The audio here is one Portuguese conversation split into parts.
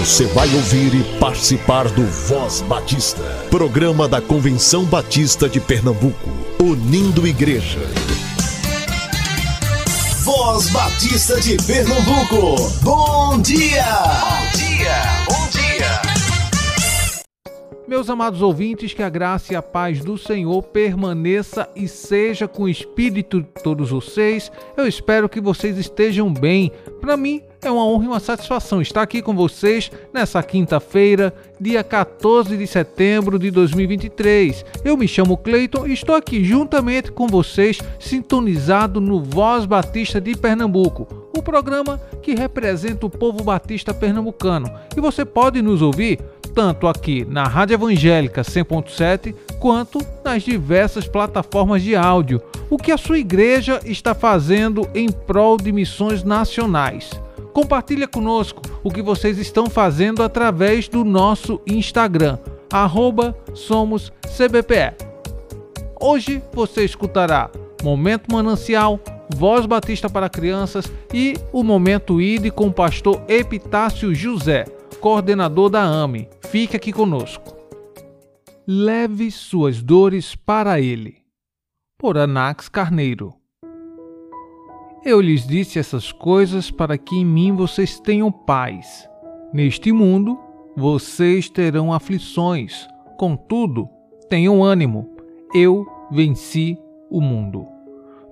Você vai ouvir e participar do Voz Batista, programa da Convenção Batista de Pernambuco, unindo igreja. Voz Batista de Pernambuco, bom dia! Bom dia, bom dia! Meus amados ouvintes, que a graça e a paz do Senhor permaneça e seja com o espírito de todos vocês. Eu espero que vocês estejam bem. Para mim é uma honra e uma satisfação estar aqui com vocês nessa quinta-feira, dia 14 de setembro de 2023. Eu me chamo Cleiton e estou aqui juntamente com vocês, sintonizado no Voz Batista de Pernambuco, o programa que representa o povo batista pernambucano. E você pode nos ouvir tanto aqui na Rádio Evangélica 100.7 quanto nas diversas plataformas de áudio. O que a sua igreja está fazendo em prol de missões nacionais? Compartilha conosco o que vocês estão fazendo através do nosso Instagram, SomosCBPE. Hoje você escutará Momento Manancial, Voz Batista para Crianças e o Momento ID com o pastor Epitácio José coordenador da AME. Fique aqui conosco. Leve suas dores para ele. Por Anax Carneiro. Eu lhes disse essas coisas para que em mim vocês tenham paz. Neste mundo vocês terão aflições, contudo, tenham ânimo. Eu venci o mundo.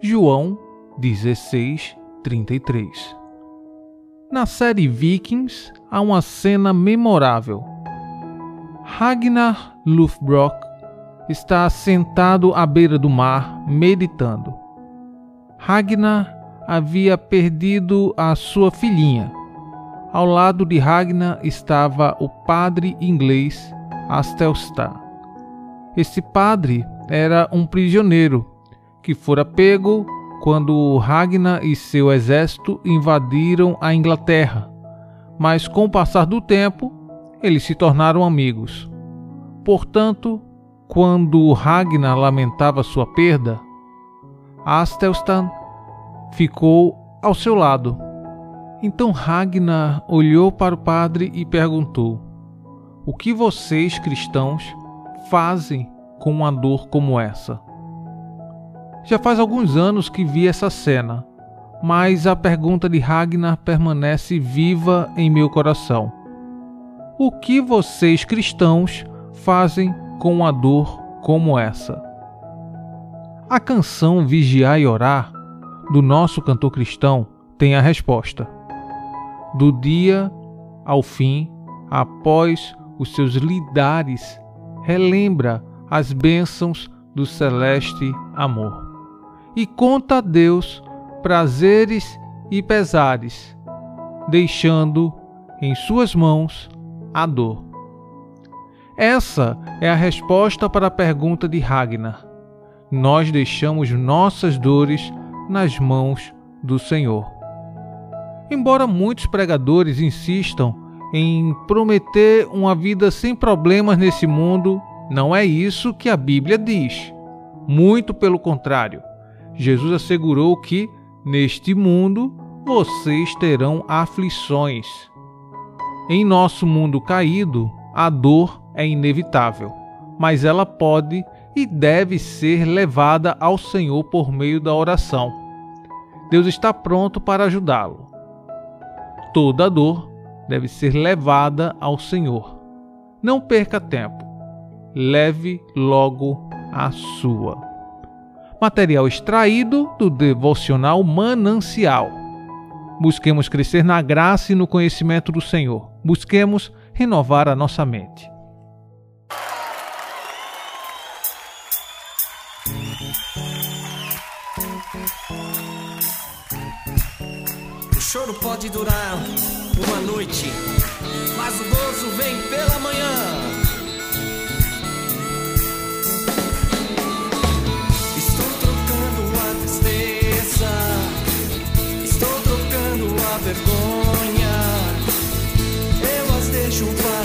João 16, 33 na série Vikings há uma cena memorável. Ragnar Lothbrok está sentado à beira do mar, meditando. Ragnar havia perdido a sua filhinha. Ao lado de Ragnar estava o padre inglês Astelstar. Esse padre era um prisioneiro que fora pego quando Ragnar e seu exército invadiram a Inglaterra, mas com o passar do tempo, eles se tornaram amigos. Portanto, quando Ragnar lamentava sua perda, Astelstan ficou ao seu lado. Então Ragnar olhou para o padre e perguntou: O que vocês cristãos fazem com uma dor como essa? Já faz alguns anos que vi essa cena, mas a pergunta de Ragnar permanece viva em meu coração. O que vocês cristãos fazem com uma dor como essa? A canção Vigiar e Orar, do nosso cantor cristão, tem a resposta. Do dia ao fim, após os seus lidares, relembra as bênçãos do celeste amor e conta a Deus prazeres e pesares, deixando em suas mãos a dor. Essa é a resposta para a pergunta de Ragnar. Nós deixamos nossas dores nas mãos do Senhor. Embora muitos pregadores insistam em prometer uma vida sem problemas nesse mundo, não é isso que a Bíblia diz. Muito pelo contrário. Jesus assegurou que neste mundo vocês terão aflições. Em nosso mundo caído, a dor é inevitável, mas ela pode e deve ser levada ao Senhor por meio da oração. Deus está pronto para ajudá-lo. Toda dor deve ser levada ao Senhor. Não perca tempo. Leve logo a sua material extraído do devocional Manancial. Busquemos crescer na graça e no conhecimento do Senhor. Busquemos renovar a nossa mente. pode durar uma noite, mas o gozo vem pela manhã. Estou trocando a tristeza, estou trocando a vergonha. Eu as deixo para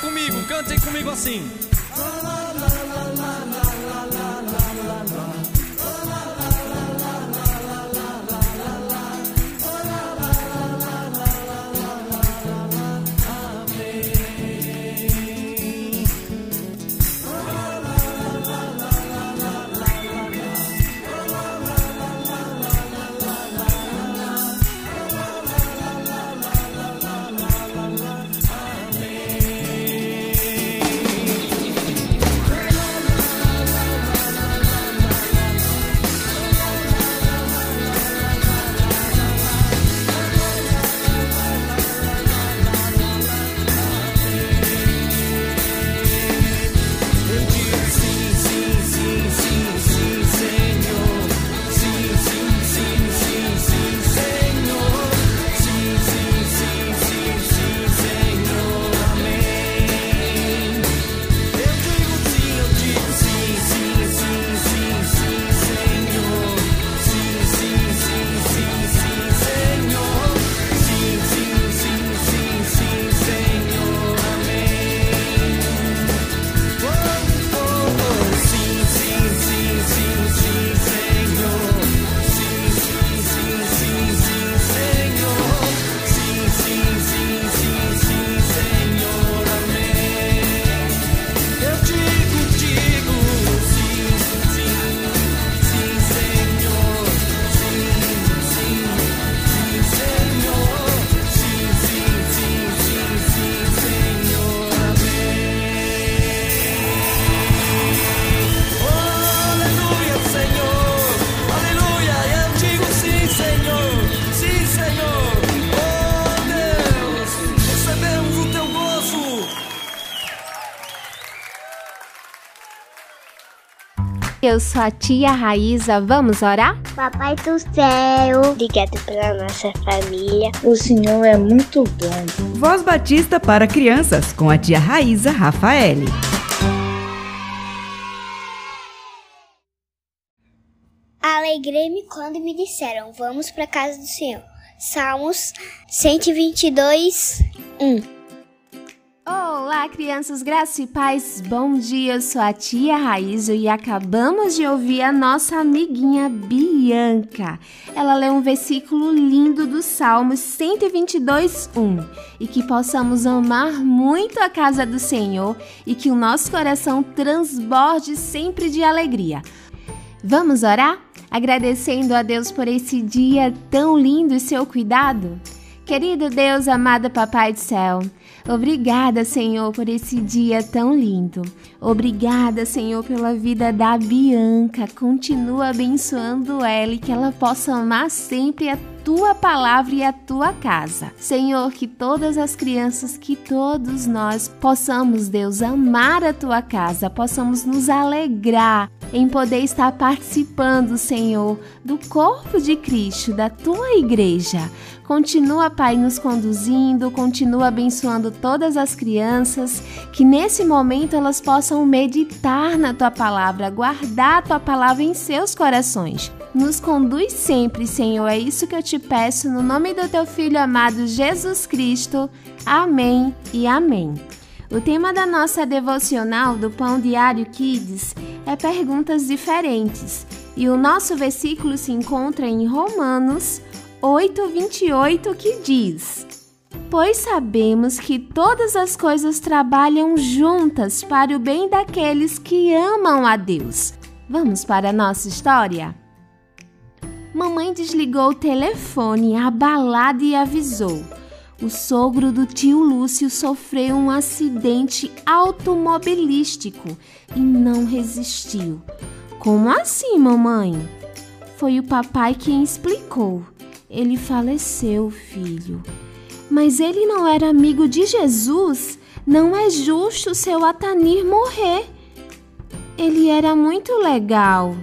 comigo, cantem comigo assim. Eu Eu sou a tia Raíza, vamos orar? Papai do céu, obrigado pela nossa família. O Senhor é muito bom. Voz Batista para crianças com a tia Raíza Rafaele. Alegrei-me quando me disseram: Vamos para a casa do Senhor. Salmos 122, 1. Olá, crianças, graças e paz. Bom dia, eu sou a tia Raíza e acabamos de ouvir a nossa amiguinha Bianca. Ela leu um versículo lindo do Salmos 122, 1. E que possamos amar muito a casa do Senhor e que o nosso coração transborde sempre de alegria. Vamos orar? Agradecendo a Deus por esse dia tão lindo e seu cuidado? Querido Deus, amado Papai do Céu, obrigada, Senhor, por esse dia tão lindo. Obrigada, Senhor, pela vida da Bianca. Continua abençoando ela e que ela possa amar sempre a tua palavra e a tua casa. Senhor, que todas as crianças, que todos nós possamos, Deus, amar a tua casa, possamos nos alegrar em poder estar participando, Senhor, do corpo de Cristo, da tua igreja. Continua, Pai, nos conduzindo, continua abençoando todas as crianças, que nesse momento elas possam meditar na tua palavra, guardar a tua palavra em seus corações. Nos conduz sempre, Senhor, é isso que eu te peço, no nome do teu filho amado Jesus Cristo. Amém e amém. O tema da nossa devocional do Pão Diário Kids é perguntas diferentes, e o nosso versículo se encontra em Romanos 8:28 que diz: Pois sabemos que todas as coisas trabalham juntas para o bem daqueles que amam a Deus. Vamos para a nossa história? Mamãe desligou o telefone abalada e avisou. O sogro do tio Lúcio sofreu um acidente automobilístico e não resistiu. Como assim, mamãe? Foi o papai quem explicou. Ele faleceu, filho. Mas ele não era amigo de Jesus. Não é justo seu Atanir morrer. Ele era muito legal.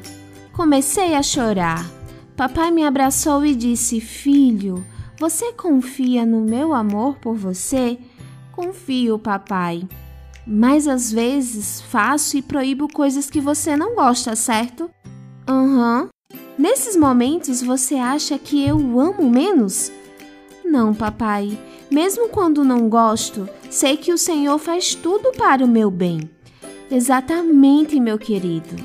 Comecei a chorar. Papai me abraçou e disse: Filho, você confia no meu amor por você? Confio, papai. Mas às vezes faço e proíbo coisas que você não gosta, certo? Aham. Uhum. Nesses momentos você acha que eu amo menos? Não, papai. Mesmo quando não gosto, sei que o Senhor faz tudo para o meu bem. Exatamente, meu querido.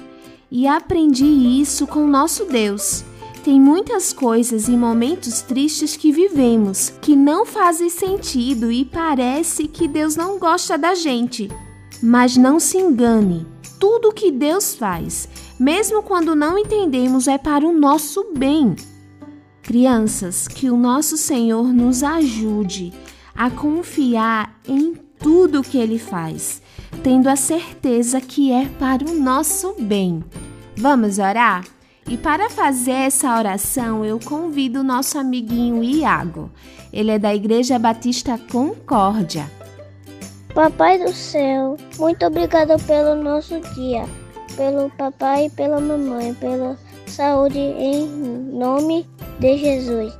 E aprendi isso com nosso Deus. Tem muitas coisas e momentos tristes que vivemos que não fazem sentido e parece que Deus não gosta da gente. Mas não se engane, tudo que Deus faz mesmo quando não entendemos, é para o nosso bem. Crianças, que o nosso Senhor nos ajude a confiar em tudo que Ele faz, tendo a certeza que é para o nosso bem. Vamos orar? E para fazer essa oração, eu convido o nosso amiguinho Iago. Ele é da Igreja Batista Concórdia. Papai do céu, muito obrigado pelo nosso dia pelo papai e pela mamãe, pela saúde em nome de Jesus.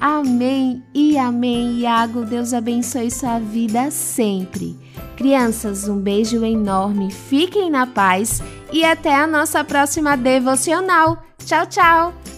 Amém e amém, Iago. Deus abençoe sua vida sempre. Crianças, um beijo enorme, fiquem na paz e até a nossa próxima devocional. Tchau, tchau!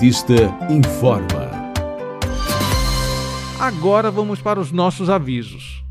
Batista informa. Agora vamos para os nossos avisos.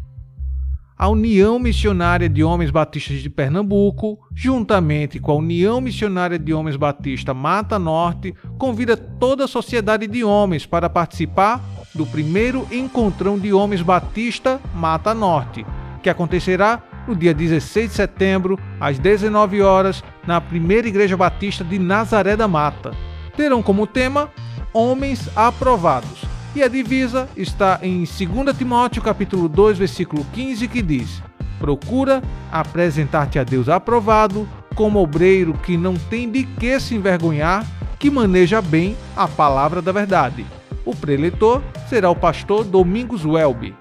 a União Missionária de Homens Batistas de Pernambuco, juntamente com a União Missionária de Homens Batista Mata Norte, convida toda a sociedade de homens para participar do primeiro Encontrão de Homens Batista Mata Norte, que acontecerá no dia 16 de setembro, às 19 horas, na Primeira Igreja Batista de Nazaré da Mata. Terão como tema Homens Aprovados e a divisa está em 2 Timóteo capítulo 2, versículo 15, que diz: Procura apresentar-te a Deus aprovado, como obreiro que não tem de que se envergonhar, que maneja bem a palavra da verdade. O preletor será o pastor Domingos Welby.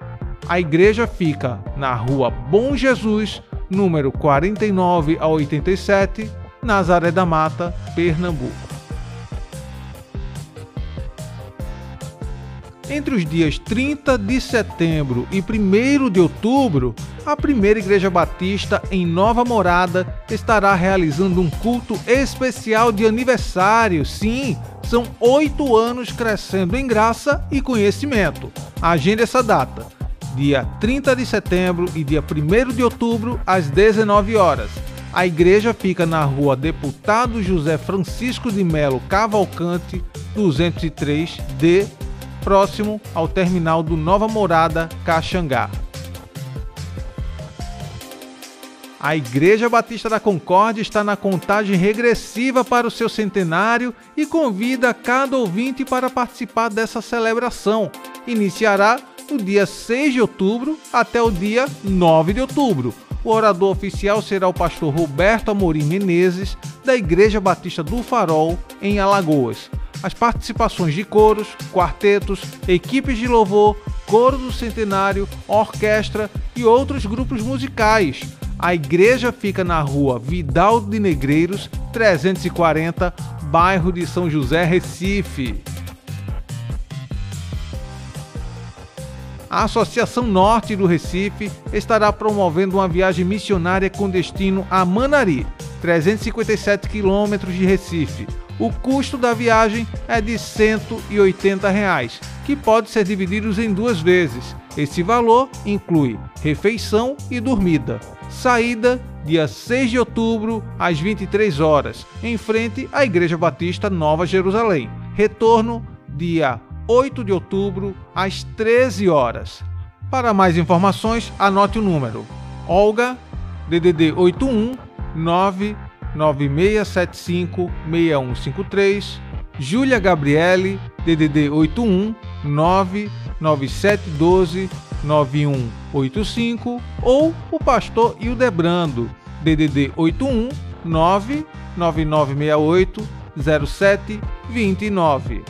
A igreja fica na rua Bom Jesus, número 49 a 87, Nazaré da Mata, Pernambuco. Entre os dias 30 de setembro e 1 de outubro, a primeira Igreja Batista em Nova Morada estará realizando um culto especial de aniversário. Sim, são oito anos crescendo em graça e conhecimento. Agende essa data, dia 30 de setembro e dia 1 de outubro, às 19 horas. A igreja fica na rua Deputado José Francisco de Melo Cavalcante, 203D, próximo ao terminal do Nova Morada, Caxangá. A Igreja Batista da Concórdia está na contagem regressiva para o seu centenário e convida cada ouvinte para participar dessa celebração. Iniciará no dia 6 de outubro até o dia 9 de outubro. O orador oficial será o pastor Roberto Amorim Menezes, da Igreja Batista do Farol, em Alagoas as participações de coros, quartetos, equipes de louvor, coro do centenário, orquestra e outros grupos musicais. A igreja fica na rua Vidal de Negreiros, 340, bairro de São José, Recife. A Associação Norte do Recife estará promovendo uma viagem missionária com destino a Manari, 357 quilômetros de Recife, o custo da viagem é de 180 reais, que pode ser dividido em duas vezes. Esse valor inclui refeição e dormida. Saída dia 6 de outubro às 23 horas, em frente à Igreja Batista Nova Jerusalém. Retorno dia 8 de outubro às 13 horas. Para mais informações, anote o número: Olga DDD 81 9 9675 6153, Júlia Gabriele, DDD 81 99712 9185 ou o pastor Hildebrando, DDD 81 99968 0729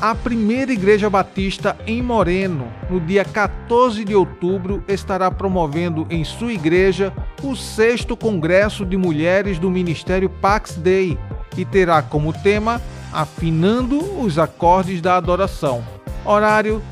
a primeira Igreja Batista em Moreno, no dia 14 de outubro, estará promovendo em sua igreja o sexto Congresso de Mulheres do Ministério Pax Dei e terá como tema Afinando os Acordes da Adoração. Horário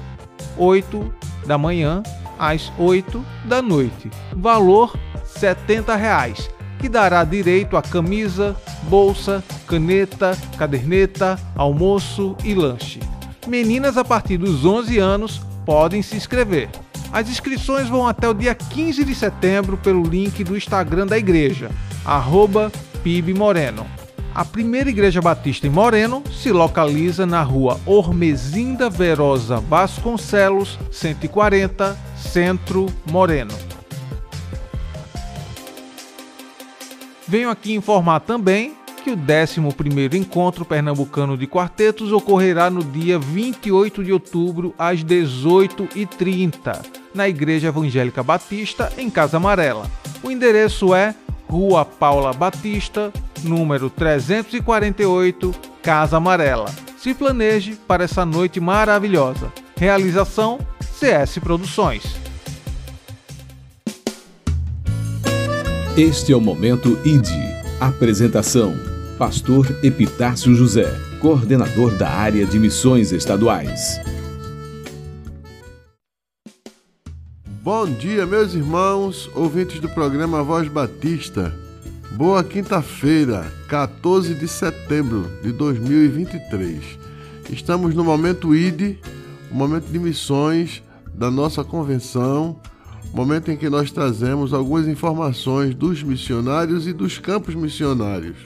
8 da manhã às 8 da noite. Valor R$ 70. Reais que dará direito a camisa, bolsa, caneta, caderneta, almoço e lanche. Meninas a partir dos 11 anos podem se inscrever. As inscrições vão até o dia 15 de setembro pelo link do Instagram da igreja, arroba PIBMoreno. A primeira igreja batista em Moreno se localiza na rua Ormezinda Verosa Vasconcelos, 140, Centro Moreno. Venho aqui informar também que o 11º Encontro Pernambucano de Quartetos ocorrerá no dia 28 de outubro às 18h30, na Igreja Evangélica Batista, em Casa Amarela. O endereço é Rua Paula Batista, número 348, Casa Amarela. Se planeje para essa noite maravilhosa. Realização CS Produções. Este é o Momento ID. Apresentação: Pastor Epitácio José, coordenador da área de missões estaduais. Bom dia, meus irmãos, ouvintes do programa Voz Batista. Boa quinta-feira, 14 de setembro de 2023. Estamos no Momento ID, o momento de missões da nossa convenção, momento em que nós trazemos algumas informações dos missionários e dos campos missionários.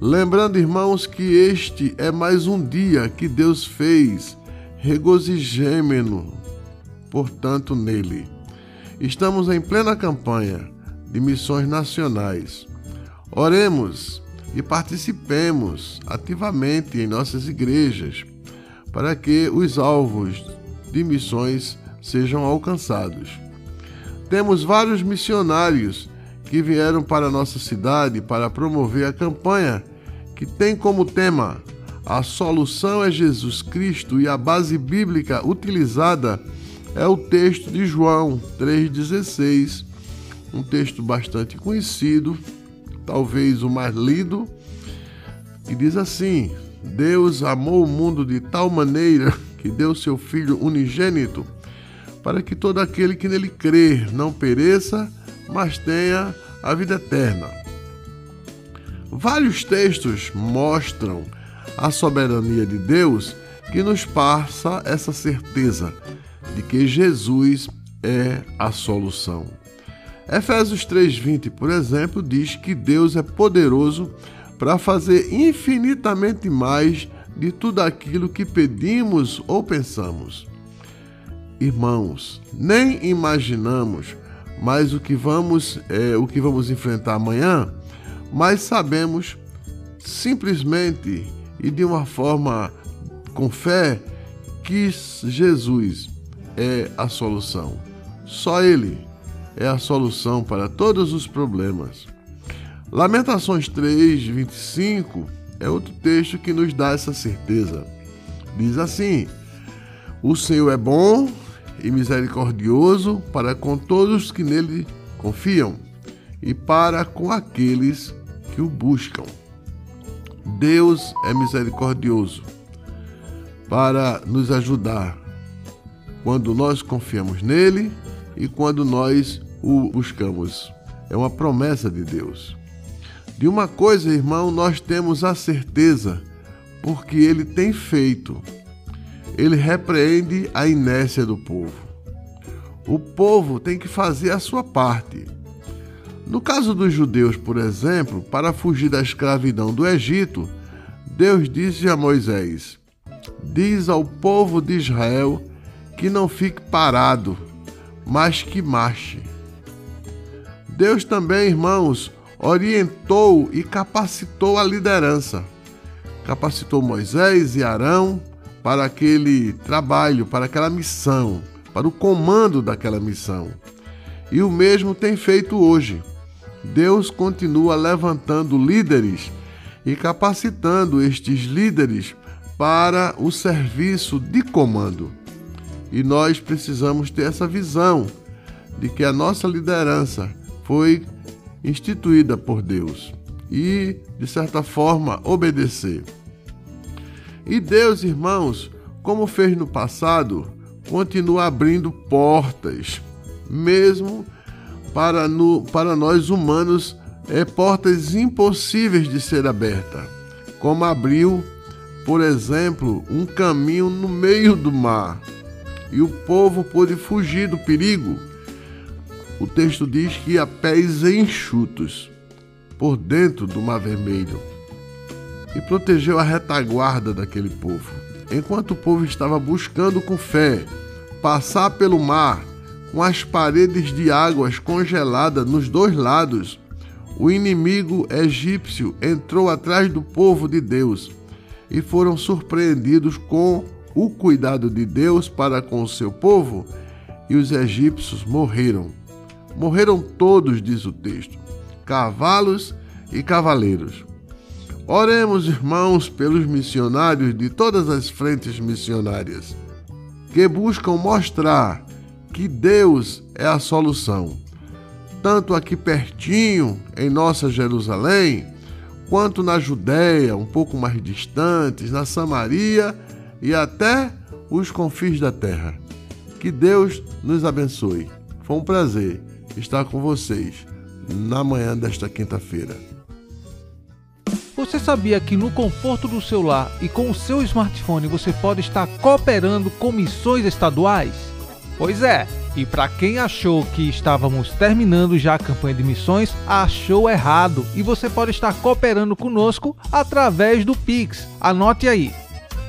Lembrando, irmãos, que este é mais um dia que Deus fez, regozijemo portanto, nele. Estamos em plena campanha de missões nacionais. Oremos e participemos ativamente em nossas igrejas para que os alvos de missões sejam alcançados. Temos vários missionários que vieram para nossa cidade para promover a campanha que tem como tema A solução é Jesus Cristo e a base bíblica utilizada é o texto de João 3,16, um texto bastante conhecido, talvez o mais lido, que diz assim: Deus amou o mundo de tal maneira que deu seu Filho unigênito, para que todo aquele que nele crer não pereça, mas tenha a vida eterna. Vários textos mostram a soberania de Deus que nos passa essa certeza de que Jesus é a solução. Efésios 3:20, por exemplo, diz que Deus é poderoso para fazer infinitamente mais de tudo aquilo que pedimos ou pensamos. Irmãos, nem imaginamos mais o que vamos é, o que vamos enfrentar amanhã, mas sabemos simplesmente e de uma forma com fé que Jesus é a solução. Só Ele é a solução para todos os problemas. Lamentações 3, 25 é outro texto que nos dá essa certeza. Diz assim: O Senhor é bom e misericordioso para com todos que nele confiam e para com aqueles que o buscam. Deus é misericordioso para nos ajudar quando nós confiamos nele e quando nós o buscamos. É uma promessa de Deus. De uma coisa, irmão, nós temos a certeza, porque ele tem feito. Ele repreende a inércia do povo. O povo tem que fazer a sua parte. No caso dos judeus, por exemplo, para fugir da escravidão do Egito, Deus disse a Moisés: Diz ao povo de Israel que não fique parado, mas que marche. Deus também, irmãos, orientou e capacitou a liderança. Capacitou Moisés e Arão para aquele trabalho, para aquela missão, para o comando daquela missão. E o mesmo tem feito hoje. Deus continua levantando líderes e capacitando estes líderes para o serviço de comando. E nós precisamos ter essa visão de que a nossa liderança foi instituída por Deus e, de certa forma, obedecer. E Deus, irmãos, como fez no passado, continua abrindo portas, mesmo para, no, para nós humanos, é portas impossíveis de ser aberta, como abriu, por exemplo, um caminho no meio do mar e o povo pôde fugir do perigo. O texto diz que a pés enxutos por dentro do Mar Vermelho e protegeu a retaguarda daquele povo. Enquanto o povo estava buscando com fé passar pelo mar com as paredes de águas congeladas nos dois lados, o inimigo egípcio entrou atrás do povo de Deus e foram surpreendidos com o cuidado de Deus para com o seu povo, e os egípcios morreram. Morreram todos, diz o texto, cavalos e cavaleiros. Oremos, irmãos, pelos missionários de todas as frentes missionárias, que buscam mostrar que Deus é a solução, tanto aqui pertinho, em nossa Jerusalém, quanto na Judéia, um pouco mais distantes, na Samaria e até os confins da terra. Que Deus nos abençoe. Foi um prazer estar com vocês na manhã desta quinta-feira. Você sabia que no conforto do seu lar e com o seu smartphone você pode estar cooperando com missões estaduais? Pois é, e para quem achou que estávamos terminando já a campanha de missões, achou errado e você pode estar cooperando conosco através do Pix. Anote aí: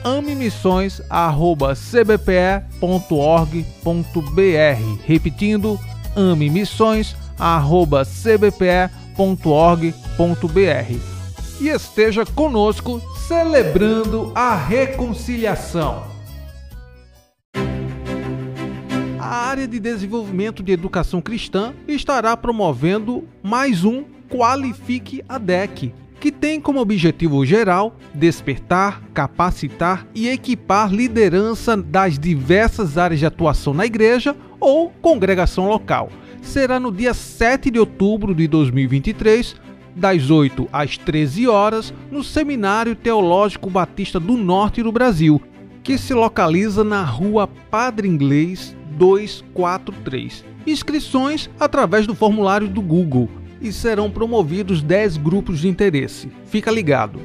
amemissões@cbpe.org.br. Repetindo: amemissões@cbpe.org.br. E esteja conosco celebrando a reconciliação. a área de desenvolvimento de educação cristã estará promovendo mais um Qualifique a DEC, que tem como objetivo geral despertar, capacitar e equipar liderança das diversas áreas de atuação na igreja ou congregação local. Será no dia 7 de outubro de 2023, das 8 às 13 horas, no Seminário Teológico Batista do Norte do Brasil, que se localiza na Rua Padre Inglês, 243. Inscrições através do formulário do Google e serão promovidos 10 grupos de interesse. Fica ligado.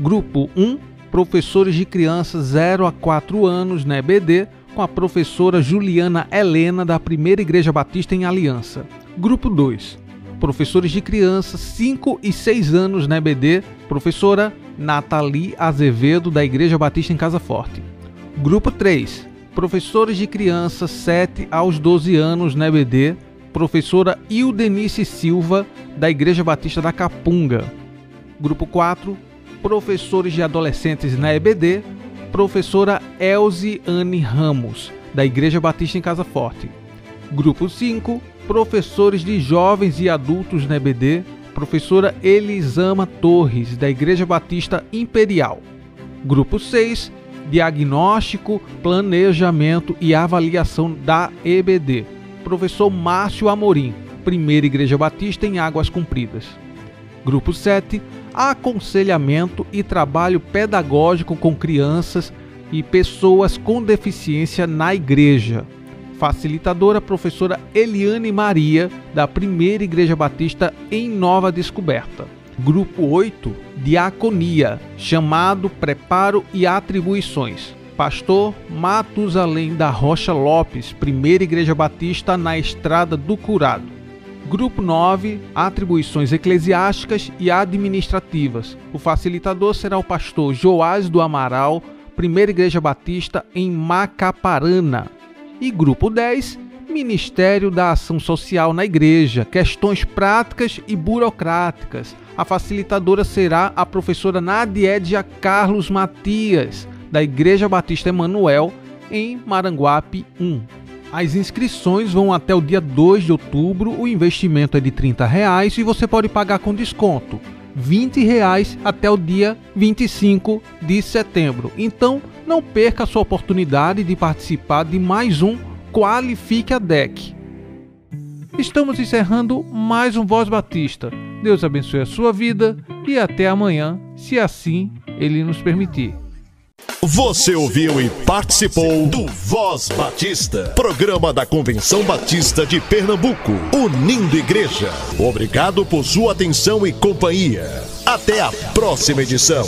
Grupo 1, professores de crianças 0 a 4 anos na EBD, com a professora Juliana Helena da Primeira Igreja Batista em Aliança. Grupo 2, professores de crianças 5 e 6 anos na EBD, professora Nathalie Azevedo da Igreja Batista em Casa Forte. Grupo 3, professores de crianças 7 aos 12 anos na EBD, professora Ildenice Silva, da Igreja Batista da Capunga. Grupo 4, professores de adolescentes na EBD, professora Elze Anne Ramos, da Igreja Batista em Casa Forte. Grupo 5, professores de jovens e adultos na EBD, professora Elisama Torres, da Igreja Batista Imperial. Grupo 6, Diagnóstico, Planejamento e Avaliação da EBD. Professor Márcio Amorim, Primeira Igreja Batista em Águas Compridas. Grupo 7, Aconselhamento e Trabalho Pedagógico com Crianças e Pessoas com Deficiência na Igreja. Facilitadora professora Eliane Maria, da Primeira Igreja Batista em Nova Descoberta. Grupo 8, Diaconia, chamado Preparo e Atribuições. Pastor Matusalém da Rocha Lopes, Primeira Igreja Batista na Estrada do Curado. Grupo 9, Atribuições Eclesiásticas e Administrativas. O facilitador será o pastor Joás do Amaral, Primeira Igreja Batista em Macaparana. E grupo 10, Ministério da Ação Social na Igreja, questões práticas e burocráticas. A facilitadora será a professora Nadiedia Carlos Matias, da Igreja Batista Emanuel, em Maranguape 1. As inscrições vão até o dia 2 de outubro, o investimento é de 30 reais e você pode pagar com desconto. 20 reais até o dia 25 de setembro. Então, não perca a sua oportunidade de participar de mais um Qualifique a DEC. Estamos encerrando mais um Voz Batista. Deus abençoe a sua vida e até amanhã, se assim Ele nos permitir. Você ouviu e participou do Voz Batista, programa da Convenção Batista de Pernambuco, unindo igreja. Obrigado por sua atenção e companhia. Até a próxima edição.